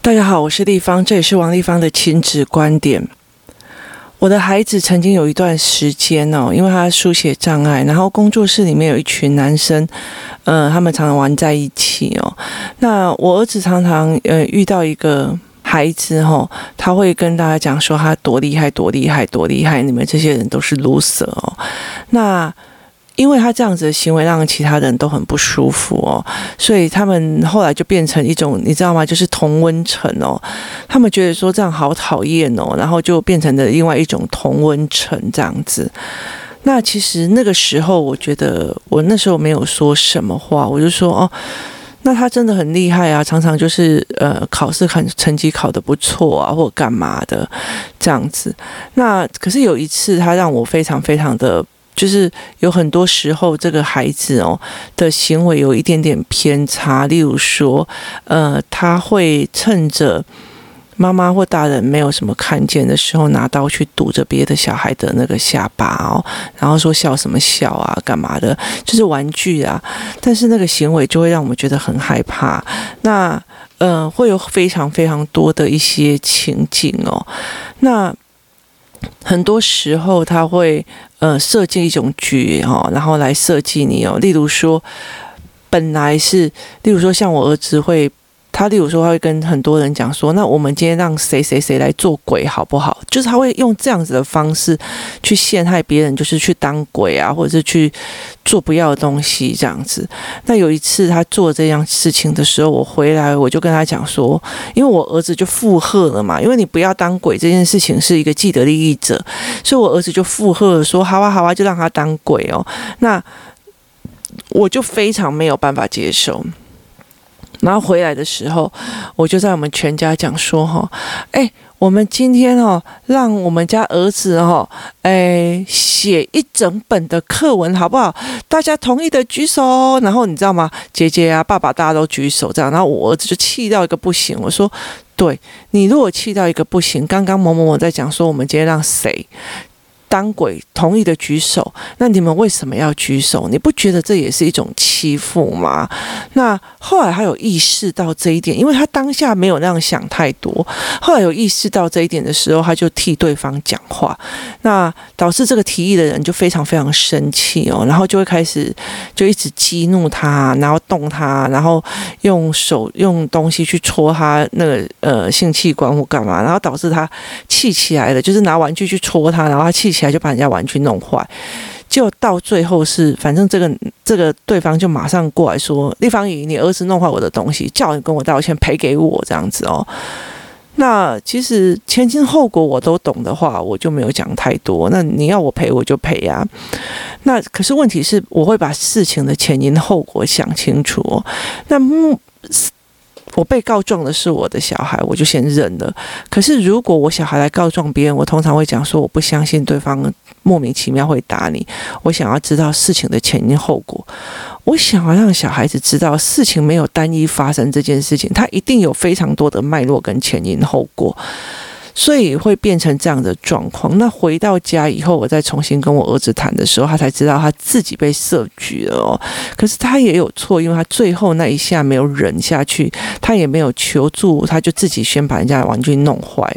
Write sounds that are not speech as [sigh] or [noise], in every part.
大家好，我是丽芳，这也是王丽芳的亲子观点。我的孩子曾经有一段时间哦，因为他书写障碍，然后工作室里面有一群男生，呃，他们常常玩在一起哦。那我儿子常常呃遇到一个孩子哦，他会跟大家讲说他多厉害，多厉害，多厉害，你们这些人都是 loser 哦。那因为他这样子的行为让其他人都很不舒服哦，所以他们后来就变成一种，你知道吗？就是同温层哦。他们觉得说这样好讨厌哦，然后就变成了另外一种同温层这样子。那其实那个时候，我觉得我那时候没有说什么话，我就说哦，那他真的很厉害啊，常常就是呃考试考成绩考得不错啊，或干嘛的这样子。那可是有一次，他让我非常非常的。就是有很多时候，这个孩子哦的行为有一点点偏差。例如说，呃，他会趁着妈妈或大人没有什么看见的时候，拿刀去堵着别的小孩的那个下巴哦，然后说笑什么笑啊，干嘛的，就是玩具啊。但是那个行为就会让我们觉得很害怕。那呃，会有非常非常多的一些情景哦。那很多时候他会呃设计一种局哦，然后来设计你哦。例如说，本来是例如说像我儿子会。他例如说，他会跟很多人讲说：“那我们今天让谁谁谁来做鬼好不好？”就是他会用这样子的方式去陷害别人，就是去当鬼啊，或者是去做不要的东西这样子。那有一次他做这样事情的时候，我回来我就跟他讲说：“因为我儿子就附和了嘛，因为你不要当鬼这件事情是一个既得利益者，所以我儿子就附和说：‘好啊，好啊，就让他当鬼哦。’那我就非常没有办法接受。”然后回来的时候，我就在我们全家讲说哈，哎，我们今天哦，让我们家儿子哦，哎，写一整本的课文好不好？大家同意的举手。然后你知道吗？姐姐啊，爸爸，大家都举手这样。然后我儿子就气到一个不行。我说，对，你如果气到一个不行，刚刚某某某在讲说，我们今天让谁？当鬼同意的举手，那你们为什么要举手？你不觉得这也是一种欺负吗？那后来他有意识到这一点，因为他当下没有那样想太多。后来有意识到这一点的时候，他就替对方讲话，那导致这个提议的人就非常非常生气哦，然后就会开始就一直激怒他，然后动他，然后用手用东西去戳他那个呃性器官或干嘛，然后导致他气起来了，就是拿玩具去戳他，然后他气起来就把人家玩具弄坏，就到最后是，反正这个这个对方就马上过来说：“丽芳姨，你儿子弄坏我的东西，叫你跟我道歉，赔给我这样子哦。”那其实前因后果我都懂的话，我就没有讲太多。那你要我赔我就赔呀。那可是问题是，我会把事情的前因后果想清楚。那目。我被告状的是我的小孩，我就先认了。可是如果我小孩来告状别人，我通常会讲说，我不相信对方莫名其妙会打你。我想要知道事情的前因后果，我想要让小孩子知道事情没有单一发生这件事情，他一定有非常多的脉络跟前因后果。所以会变成这样的状况。那回到家以后，我再重新跟我儿子谈的时候，他才知道他自己被设局了哦。可是他也有错，因为他最后那一下没有忍下去，他也没有求助，他就自己先把人家的玩具弄坏。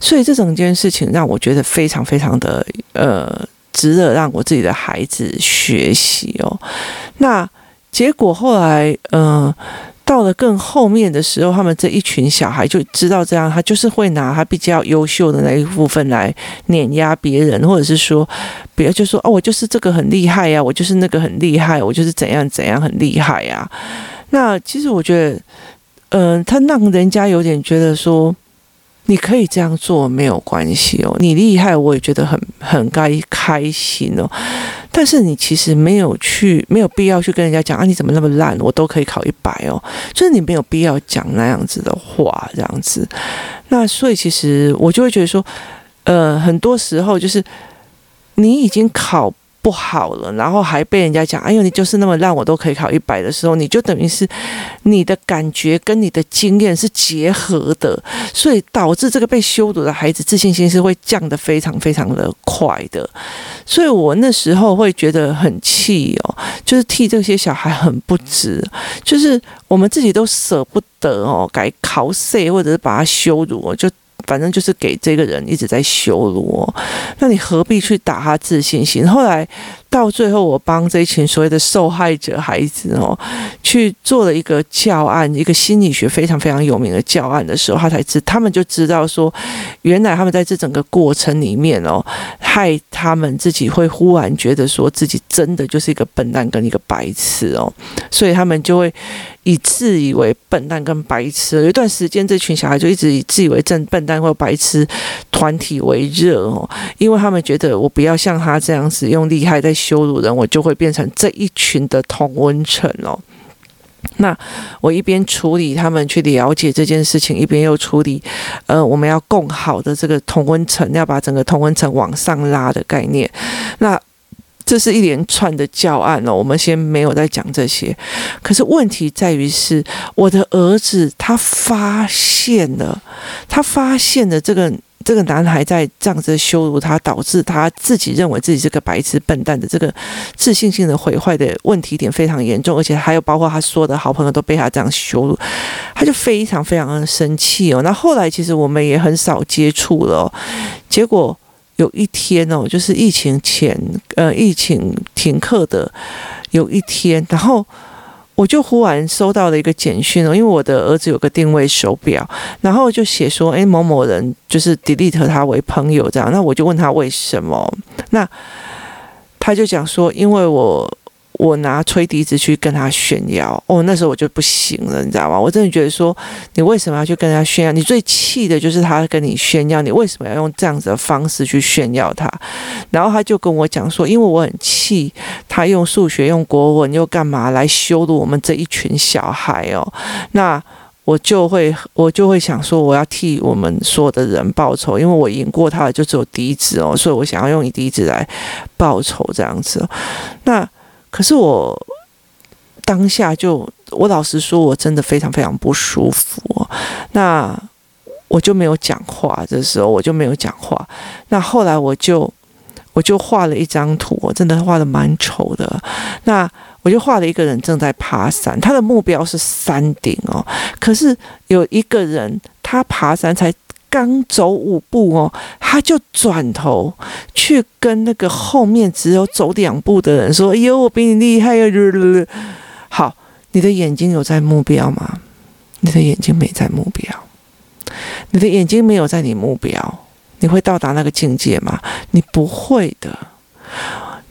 所以这整件事情让我觉得非常非常的呃，值得让我自己的孩子学习哦。那结果后来，嗯、到了更后面的时候，他们这一群小孩就知道这样，他就是会拿他比较优秀的那一部分来碾压别人，或者是说，别人就说哦，我就是这个很厉害呀，我就是那个很厉害，我就是怎样怎样很厉害呀。那其实我觉得，嗯、他让人家有点觉得说。你可以这样做没有关系哦，你厉害我也觉得很很该开心哦。但是你其实没有去，没有必要去跟人家讲啊，你怎么那么烂，我都可以考一百哦。就是你没有必要讲那样子的话，这样子。那所以其实我就会觉得说，呃，很多时候就是你已经考。不好了，然后还被人家讲，哎呦，你就是那么烂，我都可以考一百的时候，你就等于是你的感觉跟你的经验是结合的，所以导致这个被羞辱的孩子自信心是会降得非常非常的快的。所以我那时候会觉得很气哦，就是替这些小孩很不值，就是我们自己都舍不得哦，改考试或者是把他羞辱，就。反正就是给这个人一直在羞辱，那你何必去打他自信心？后来到最后，我帮这一群所谓的受害者孩子哦，去做了一个教案，一个心理学非常非常有名的教案的时候，他才知，他们就知道说，原来他们在这整个过程里面哦，害他们自己会忽然觉得说自己真的就是一个笨蛋跟一个白痴哦，所以他们就会。以自以为笨蛋跟白痴，有一段时间，这群小孩就一直以自以为正笨蛋或白痴团体为热哦，因为他们觉得我不要像他这样子用厉害在羞辱人，我就会变成这一群的同温层哦。那我一边处理他们去了解这件事情，一边又处理呃我们要共好的这个同温层，要把整个同温层往上拉的概念。那这是一连串的教案哦，我们先没有在讲这些。可是问题在于是，我的儿子他发现了，他发现了这个这个男孩在这样子羞辱他，导致他自己认为自己是个白痴笨蛋的这个自信心的毁坏的问题点非常严重，而且还有包括他说的好朋友都被他这样羞辱，他就非常非常的生气哦。那后来其实我们也很少接触了，结果。有一天哦，就是疫情前，呃，疫情停课的有一天，然后我就忽然收到了一个简讯哦，因为我的儿子有个定位手表，然后就写说，哎，某某人就是 delete 他为朋友这样，那我就问他为什么，那他就讲说，因为我。我拿吹笛子去跟他炫耀，哦，那时候我就不行了，你知道吗？我真的觉得说，你为什么要去跟他炫耀？你最气的就是他跟你炫耀，你为什么要用这样子的方式去炫耀他？然后他就跟我讲说，因为我很气，他用数学、用国文又干嘛来羞辱我们这一群小孩哦。那我就会，我就会想说，我要替我们所有的人报仇，因为我赢过他的就只有笛子哦，所以我想要用以笛子来报仇这样子。那。可是我当下就，我老实说，我真的非常非常不舒服。那我就没有讲话，这时候我就没有讲话。那后来我就我就画了一张图，我真的画的蛮丑的。那我就画了一个人正在爬山，他的目标是山顶哦。可是有一个人，他爬山才。刚走五步哦，他就转头去跟那个后面只有走两步的人说：“哎呦，我比你厉害！” [laughs] 好，你的眼睛有在目标吗？你的眼睛没在目标，你的眼睛没有在你目标，你会到达那个境界吗？你不会的。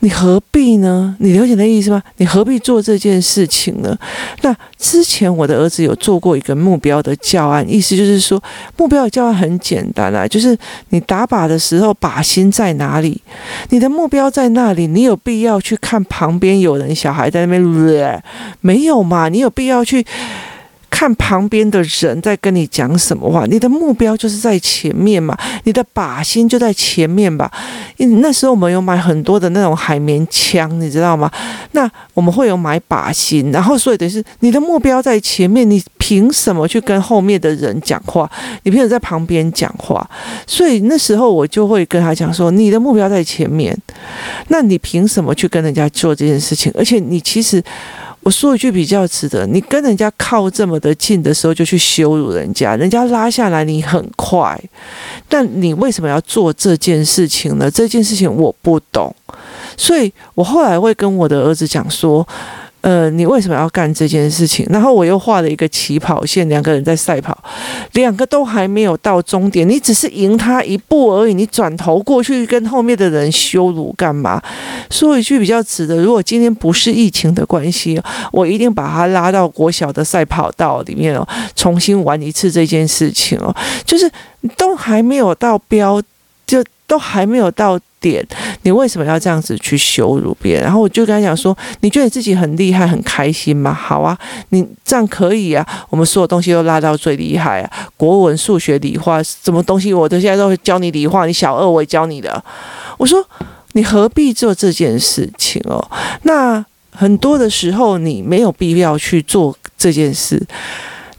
你何必呢？你了解那意思吗？你何必做这件事情呢？那之前我的儿子有做过一个目标的教案，意思就是说，目标的教案很简单啊，就是你打靶的时候，靶心在哪里？你的目标在那里，你有必要去看旁边有人小孩在那边，没有嘛？你有必要去？看旁边的人在跟你讲什么话，你的目标就是在前面嘛，你的靶心就在前面吧。那时候我们有买很多的那种海绵枪，你知道吗？那我们会有买靶心，然后所以等于是你的目标在前面，你凭什么去跟后面的人讲话？你凭什么在旁边讲话？所以那时候我就会跟他讲说，你的目标在前面，那你凭什么去跟人家做这件事情？而且你其实。我说一句比较值得，你跟人家靠这么的近的时候就去羞辱人家，人家拉下来你很快，但你为什么要做这件事情呢？这件事情我不懂，所以我后来会跟我的儿子讲说。呃，你为什么要干这件事情？然后我又画了一个起跑线，两个人在赛跑，两个都还没有到终点，你只是赢他一步而已。你转头过去跟后面的人羞辱干嘛？说一句比较直的，如果今天不是疫情的关系，我一定把他拉到国小的赛跑道里面哦，重新玩一次这件事情哦。就是都还没有到标，都还没有到。点，你为什么要这样子去羞辱别人？然后我就跟他讲说，你觉得你自己很厉害、很开心吗？好啊，你这样可以啊。我们所有东西都拉到最厉害啊，国文、数学、理化，什么东西我都现在都会教你理化。你小二我也教你的。我说。你何必做这件事情哦？那很多的时候，你没有必要去做这件事。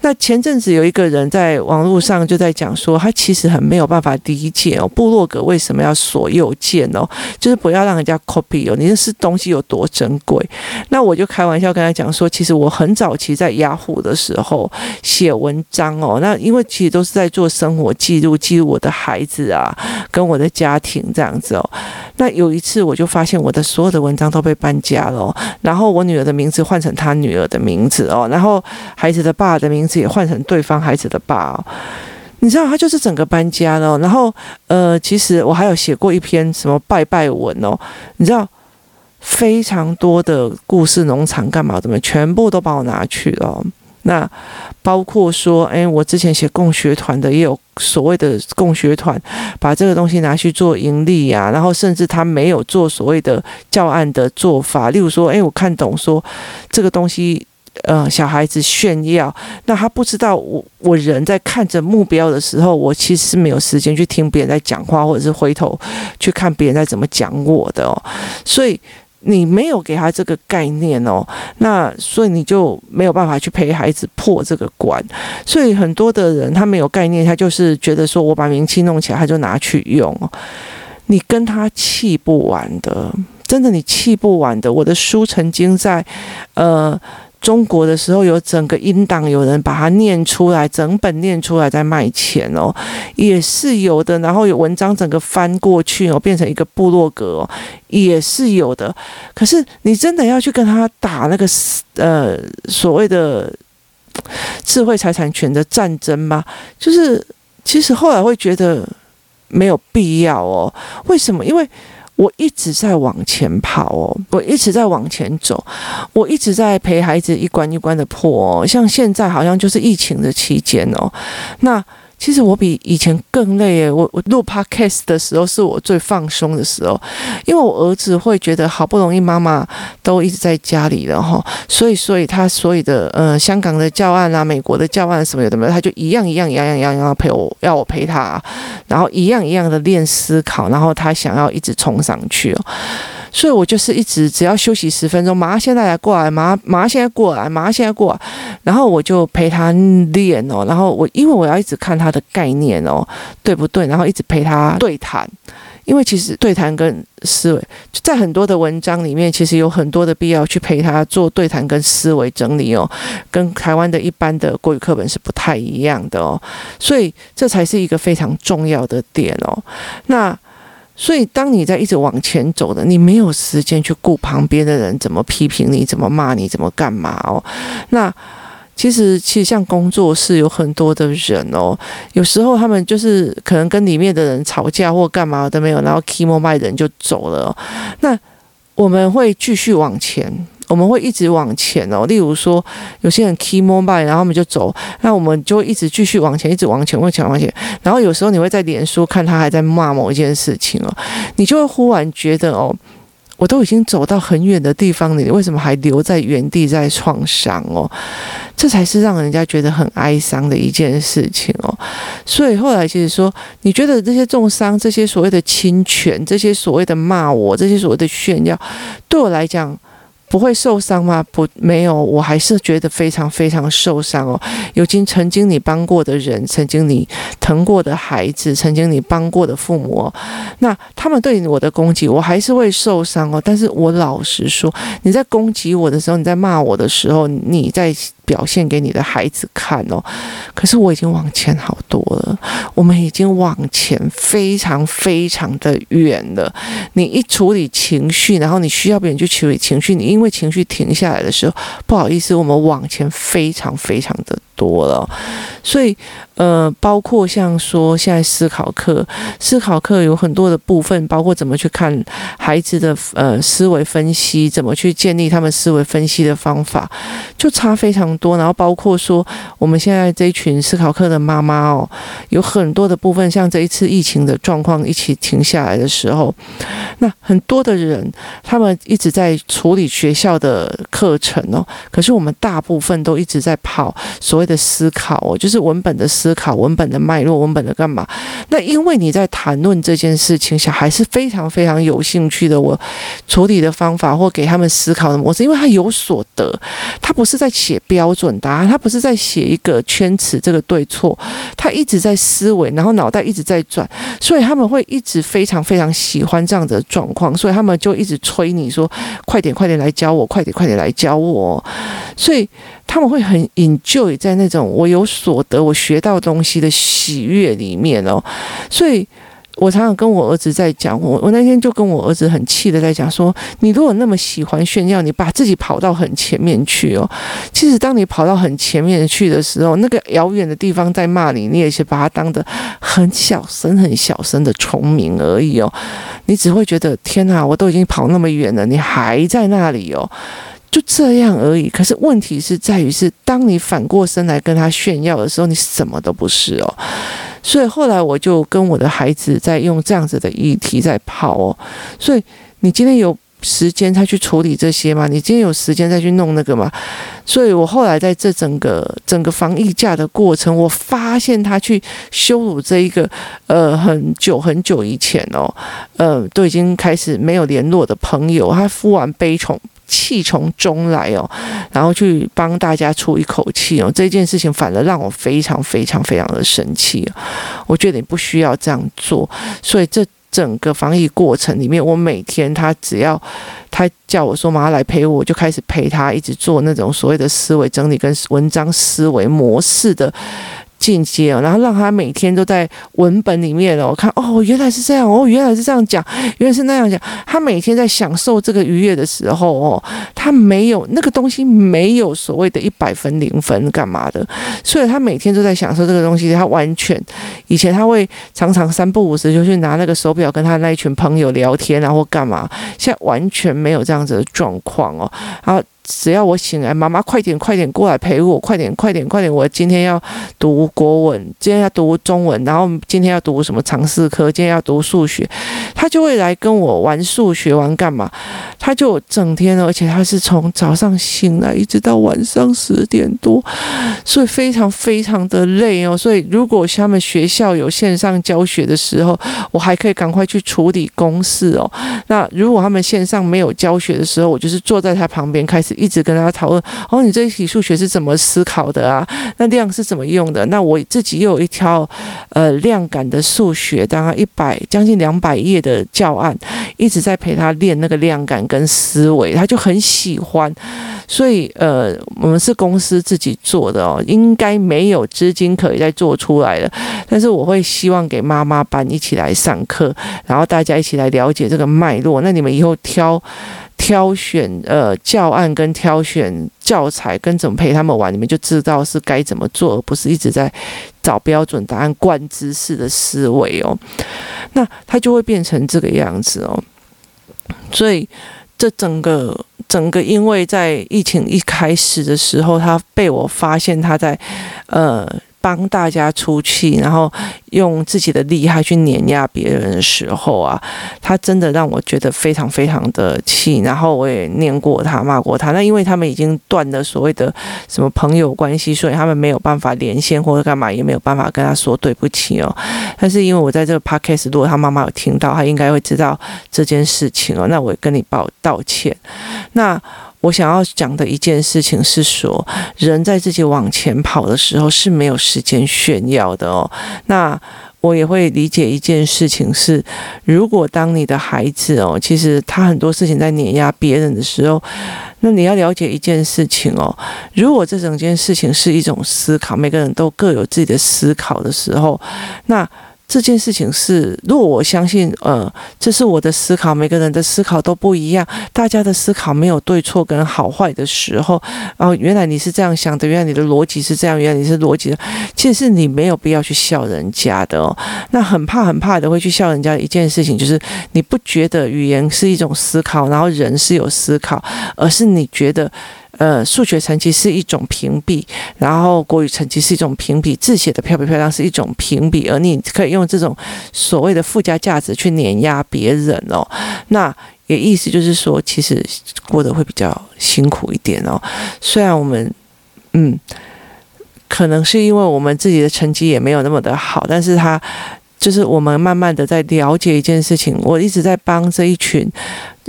那前阵子有一个人在网络上就在讲说，他其实很没有办法理解哦，部落格为什么要锁右键哦，就是不要让人家 copy 哦，你这是东西有多珍贵？那我就开玩笑跟他讲说，其实我很早期在雅虎的时候写文章哦，那因为其实都是在做生活记录，记录我的孩子啊，跟我的家庭这样子哦。那有一次我就发现我的所有的文章都被搬家了，然后我女儿的名字换成他女儿的名字哦，然后孩子的爸的名字。也换成对方孩子的爸，你知道他就是整个搬家了。然后呃，其实我还有写过一篇什么拜拜文哦，你知道非常多的故事农场干嘛怎么，全部都把我拿去了。那包括说，哎，我之前写共学团的，也有所谓的共学团把这个东西拿去做盈利呀，然后甚至他没有做所谓的教案的做法，例如说，哎，我看懂说这个东西。呃，小孩子炫耀，那他不知道我我人在看着目标的时候，我其实是没有时间去听别人在讲话，或者是回头去看别人在怎么讲我的哦。所以你没有给他这个概念哦，那所以你就没有办法去陪孩子破这个关。所以很多的人他没有概念，他就是觉得说我把名气弄起来，他就拿去用。你跟他气不完的，真的你气不完的。我的书曾经在呃。中国的时候有整个音档，有人把它念出来，整本念出来在卖钱哦，也是有的。然后有文章整个翻过去哦，变成一个部落格哦，也是有的。可是你真的要去跟他打那个呃所谓的智慧财产权的战争吗？就是其实后来会觉得没有必要哦。为什么？因为。我一直在往前跑哦，我一直在往前走，我一直在陪孩子一关一关的破哦。像现在好像就是疫情的期间哦，那。其实我比以前更累耶，我我录 podcast 的时候是我最放松的时候，因为我儿子会觉得好不容易妈妈都一直在家里了哈，所以所以他所有的呃香港的教案啊、美国的教案什么有的没有，他就一样一样一样一样要陪我，要我陪他，然后一样一样的练思考，然后他想要一直冲上去哦。所以我就是一直只要休息十分钟，马上现在来过来，马上马上现在过来，马上现在过来，然后我就陪他练哦，然后我因为我要一直看他的概念哦，对不对？然后一直陪他对谈，因为其实对谈跟思维在很多的文章里面，其实有很多的必要去陪他做对谈跟思维整理哦，跟台湾的一般的国语课本是不太一样的哦，所以这才是一个非常重要的点哦，那。所以，当你在一直往前走的，你没有时间去顾旁边的人怎么批评你、怎么骂你、怎么干嘛哦。那其实，其实像工作室有很多的人哦，有时候他们就是可能跟里面的人吵架或干嘛都没有，然后 KMO 卖人就走了。那我们会继续往前。我们会一直往前哦，例如说有些人 key more buy，然后我们就走，那我们就一直继续往前，一直往前，往前，往前。然后有时候你会在脸书看他还在骂某一件事情哦，你就会忽然觉得哦，我都已经走到很远的地方了，你为什么还留在原地在创伤哦？这才是让人家觉得很哀伤的一件事情哦。所以后来其实说，你觉得这些重伤、这些所谓的侵权、这些所谓的骂我、这些所谓的炫耀，对我来讲。不会受伤吗？不，没有，我还是觉得非常非常受伤哦。尤其曾经你帮过的人，曾经你疼过的孩子，曾经你帮过的父母，那他们对我的攻击，我还是会受伤哦。但是我老实说，你在攻击我的时候，你在骂我的时候，你在。表现给你的孩子看哦，可是我已经往前好多了，我们已经往前非常非常的远了。你一处理情绪，然后你需要别人去处理情绪，你因为情绪停下来的时候，不好意思，我们往前非常非常的多了。所以，呃，包括像说现在思考课，思考课有很多的部分，包括怎么去看孩子的呃思维分析，怎么去建立他们思维分析的方法，就差非常。多，然后包括说，我们现在这一群思考课的妈妈哦，有很多的部分，像这一次疫情的状况一起停下来的时候，那很多的人他们一直在处理学校的课程哦，可是我们大部分都一直在跑所谓的思考哦，就是文本的思考、文本的脉络、文本的干嘛？那因为你在谈论这件事情，小孩是非常非常有兴趣的。我处理的方法或给他们思考的模式，因为他有所得，他不是在写标准答案，他不是在写一个圈词这个对错，他一直在思维，然后脑袋一直在转，所以他们会一直非常非常喜欢这样的状况，所以他们就一直催你说：“快点，快点来教我，快点，快点来教我。”所以他们会很 enjoy 在那种我有所得、我学到东西的喜悦里面哦。所以我常常跟我儿子在讲，我我那天就跟我儿子很气的在讲说：你如果那么喜欢炫耀，你把自己跑到很前面去哦。其实当你跑到很前面去的时候，那个遥远的地方在骂你，你也是把它当得很小声、很小声的虫鸣而已哦。你只会觉得天哪，我都已经跑那么远了，你还在那里哦。就这样而已。可是问题是在于是，当你反过身来跟他炫耀的时候，你什么都不是哦。所以后来我就跟我的孩子在用这样子的议题在跑哦。所以你今天有时间再去处理这些吗？你今天有时间再去弄那个吗？所以我后来在这整个整个防疫假的过程，我发现他去羞辱这一个呃很久很久以前哦，呃都已经开始没有联络的朋友，他敷完悲虫。气从中来哦，然后去帮大家出一口气哦，这件事情反而让我非常非常非常的生气哦。我觉得你不需要这样做，所以这整个防疫过程里面，我每天他只要他叫我说妈妈来陪我，我就开始陪他一直做那种所谓的思维整理跟文章思维模式的。进阶哦，然后让他每天都在文本里面哦，看哦，原来是这样哦，原来是这样讲，原来是那样讲。他每天在享受这个愉悦的时候哦，他没有那个东西，没有所谓的一百分零分干嘛的，所以他每天都在享受这个东西。他完全以前他会常常三不五时就去拿那个手表跟他那一群朋友聊天，然后干嘛，现在完全没有这样子的状况哦，然后。只要我醒来，妈妈快点快点过来陪我，快点快点快点！我今天要读国文，今天要读中文，然后今天要读什么常识科，今天要读数学，他就会来跟我玩数学，玩干嘛？他就整天，而且他是从早上醒来一直到晚上十点多，所以非常非常的累哦。所以如果他们学校有线上教学的时候，我还可以赶快去处理公事哦。那如果他们线上没有教学的时候，我就是坐在他旁边开始。一直跟他讨论，哦，你这一题数学是怎么思考的啊？那量是怎么用的？那我自己又有一条呃量感的数学，大概一百将近两百页的教案，一直在陪他练那个量感跟思维，他就很喜欢。所以呃，我们是公司自己做的哦，应该没有资金可以再做出来的。但是我会希望给妈妈班一起来上课，然后大家一起来了解这个脉络。那你们以后挑。挑选呃教案跟挑选教材跟怎么陪他们玩，你们就知道是该怎么做，而不是一直在找标准答案、灌知识的思维哦。那他就会变成这个样子哦。所以这整个整个，因为在疫情一开始的时候，他被我发现他在呃。帮大家出气，然后用自己的厉害去碾压别人的时候啊，他真的让我觉得非常非常的气。然后我也念过他，骂过他。那因为他们已经断了所谓的什么朋友关系，所以他们没有办法连线或者干嘛，也没有办法跟他说对不起哦。但是因为我在这个 podcast，如果他妈妈有听到，他应该会知道这件事情哦。那我也跟你报道歉。那。我想要讲的一件事情是说，人在自己往前跑的时候是没有时间炫耀的哦。那我也会理解一件事情是，如果当你的孩子哦，其实他很多事情在碾压别人的时候，那你要了解一件事情哦，如果这整件事情是一种思考，每个人都各有自己的思考的时候，那。这件事情是，如果我相信，呃，这是我的思考，每个人的思考都不一样，大家的思考没有对错跟好坏的时候，哦，原来你是这样想的，原来你的逻辑是这样，原来你是逻辑的，其实是你没有必要去笑人家的哦。那很怕很怕的会去笑人家一件事情，就是你不觉得语言是一种思考，然后人是有思考，而是你觉得。呃，数学成绩是一种评比，然后国语成绩是一种评比，字写得漂不漂亮是一种评比，而你可以用这种所谓的附加价值去碾压别人哦。那也意思就是说，其实过得会比较辛苦一点哦。虽然我们，嗯。可能是因为我们自己的成绩也没有那么的好，但是他。就是我们慢慢的在了解一件事情，我一直在帮这一群，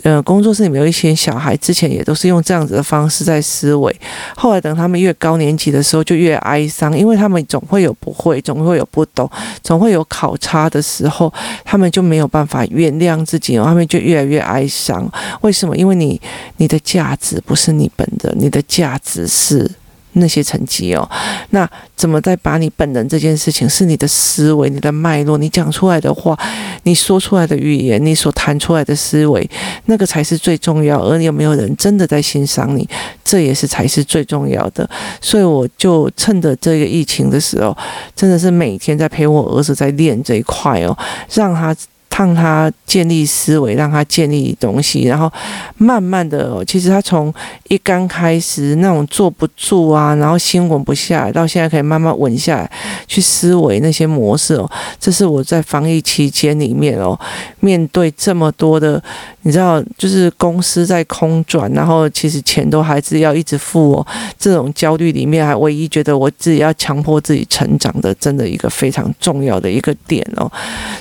呃，工作室里面有一些小孩，之前也都是用这样子的方式在思维，后来等他们越高年级的时候，就越哀伤，因为他们总会有不会，总会有不懂，总会有考差的时候，他们就没有办法原谅自己，他们就越来越哀伤。为什么？因为你，你的价值不是你本的，你的价值是。那些成绩哦，那怎么在把你本人这件事情，是你的思维、你的脉络、你讲出来的话、你说出来的语言、你所谈出来的思维，那个才是最重要。而有没有人真的在欣赏你，这也是才是最重要的。所以我就趁着这个疫情的时候，真的是每天在陪我儿子在练这一块哦，让他。让他建立思维，让他建立东西，然后慢慢的，其实他从一刚开始那种坐不住啊，然后心稳不下来，到现在可以慢慢稳下来，去思维那些模式哦。这是我在防疫期间里面哦，面对这么多的，你知道，就是公司在空转，然后其实钱都还是要一直付哦。这种焦虑里面，还唯一觉得我自己要强迫自己成长的，真的一个非常重要的一个点哦。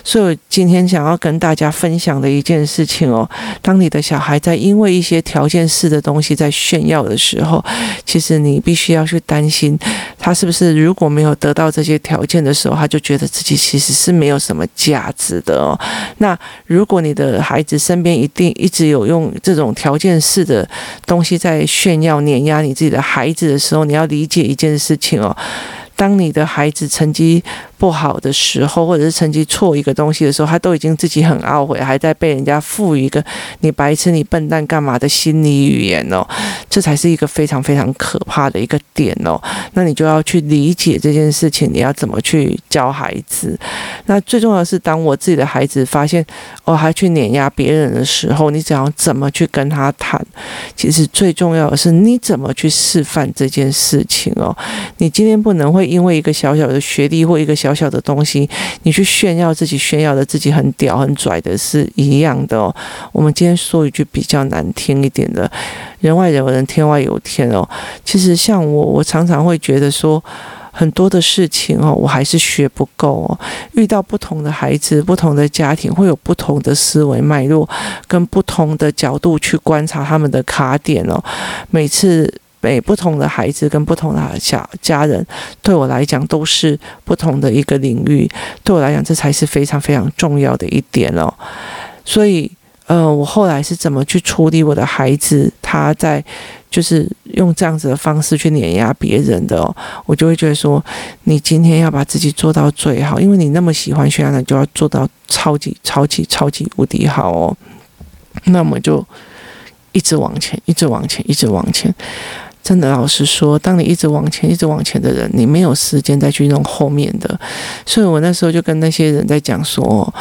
所以我今天想。要跟大家分享的一件事情哦，当你的小孩在因为一些条件式的东西在炫耀的时候，其实你必须要去担心，他是不是如果没有得到这些条件的时候，他就觉得自己其实是没有什么价值的哦。那如果你的孩子身边一定一直有用这种条件式的东西在炫耀碾压你自己的孩子的时候，你要理解一件事情哦，当你的孩子成绩。不好的时候，或者是成绩错一个东西的时候，他都已经自己很懊悔，还在被人家赋予一个“你白痴、你笨蛋”干嘛的心理语言哦，这才是一个非常非常可怕的一个点哦。那你就要去理解这件事情，你要怎么去教孩子？那最重要的是，当我自己的孩子发现我还去碾压别人的时候，你只要怎么去跟他谈？其实最重要的是你怎么去示范这件事情哦。你今天不能会因为一个小小的学历或一个小小的东西，你去炫耀自己，炫耀的自己很屌很拽的是一样的哦。我们今天说一句比较难听一点的，人外有人，天外有天哦。其实像我，我常常会觉得说，很多的事情哦，我还是学不够哦。遇到不同的孩子，不同的家庭，会有不同的思维脉络，跟不同的角度去观察他们的卡点哦。每次。每不同的孩子跟不同的小家人，对我来讲都是不同的一个领域。对我来讲，这才是非常非常重要的一点哦。所以，呃，我后来是怎么去处理我的孩子？他在就是用这样子的方式去碾压别人的哦，我就会觉得说，你今天要把自己做到最好，因为你那么喜欢炫耀，你就要做到超级超级超级无敌好哦。那么就一直往前，一直往前，一直往前。真的，老实说，当你一直往前、一直往前的人，你没有时间再去弄后面的。所以我那时候就跟那些人在讲说，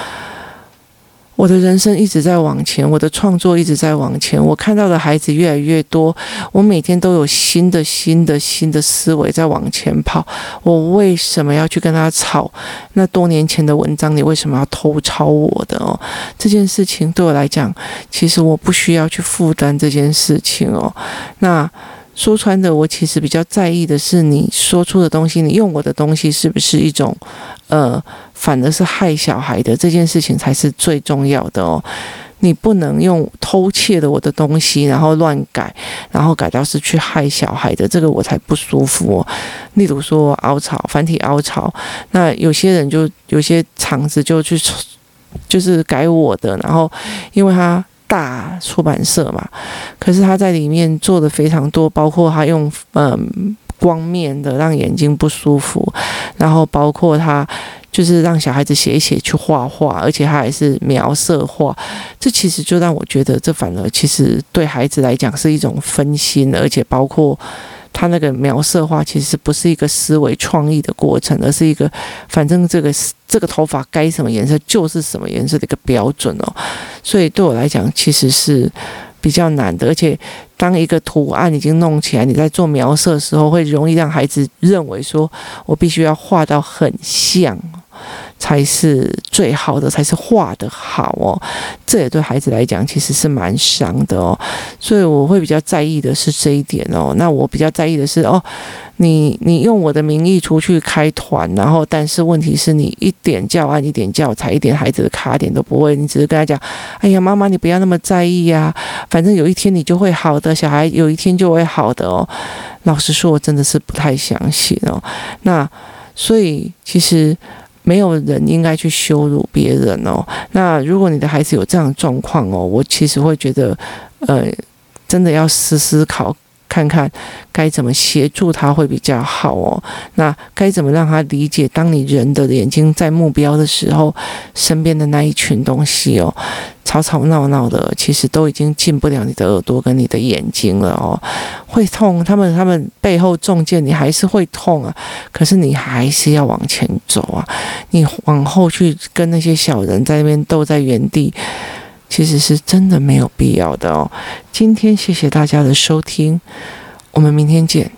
我的人生一直在往前，我的创作一直在往前，我看到的孩子越来越多，我每天都有新的、新的、新的思维在往前跑。我为什么要去跟他吵？那多年前的文章，你为什么要偷抄我的哦？这件事情对我来讲，其实我不需要去负担这件事情哦。那。说穿的，我其实比较在意的是你说出的东西，你用我的东西是不是一种，呃，反而是害小孩的这件事情才是最重要的哦。你不能用偷窃的我的东西，然后乱改，然后改到是去害小孩的，这个我才不舒服哦。例如说凹槽，繁体凹槽，那有些人就有些厂子就去，就是改我的，然后因为他。大出版社嘛，可是他在里面做的非常多，包括他用嗯光面的让眼睛不舒服，然后包括他就是让小孩子写一写去画画，而且他还是描色画，这其实就让我觉得这反而其实对孩子来讲是一种分心，而且包括。他那个描色画其实不是一个思维创意的过程，而是一个反正这个这个头发该什么颜色就是什么颜色的一个标准哦。所以对我来讲其实是比较难的，而且当一个图案已经弄起来，你在做描色的时候会容易让孩子认为说我必须要画到很像。才是最好的，才是画的好哦。这也对孩子来讲其实是蛮伤的哦。所以我会比较在意的是这一点哦。那我比较在意的是哦，你你用我的名义出去开团，然后但是问题是你一点教案、一点教材、一点孩子的卡点都不会，你只是跟他讲：“哎呀，妈妈，你不要那么在意呀，反正有一天你就会好的，小孩有一天就会好的哦。”老实说，我真的是不太相信哦。那所以其实。没有人应该去羞辱别人哦。那如果你的孩子有这样的状况哦，我其实会觉得，呃，真的要思思考，看看该怎么协助他会比较好哦。那该怎么让他理解，当你人的眼睛在目标的时候，身边的那一群东西哦。吵吵闹闹的，其实都已经进不了你的耳朵跟你的眼睛了哦，会痛。他们他们背后中箭，你还是会痛啊。可是你还是要往前走啊。你往后去跟那些小人在那边斗在原地，其实是真的没有必要的哦。今天谢谢大家的收听，我们明天见。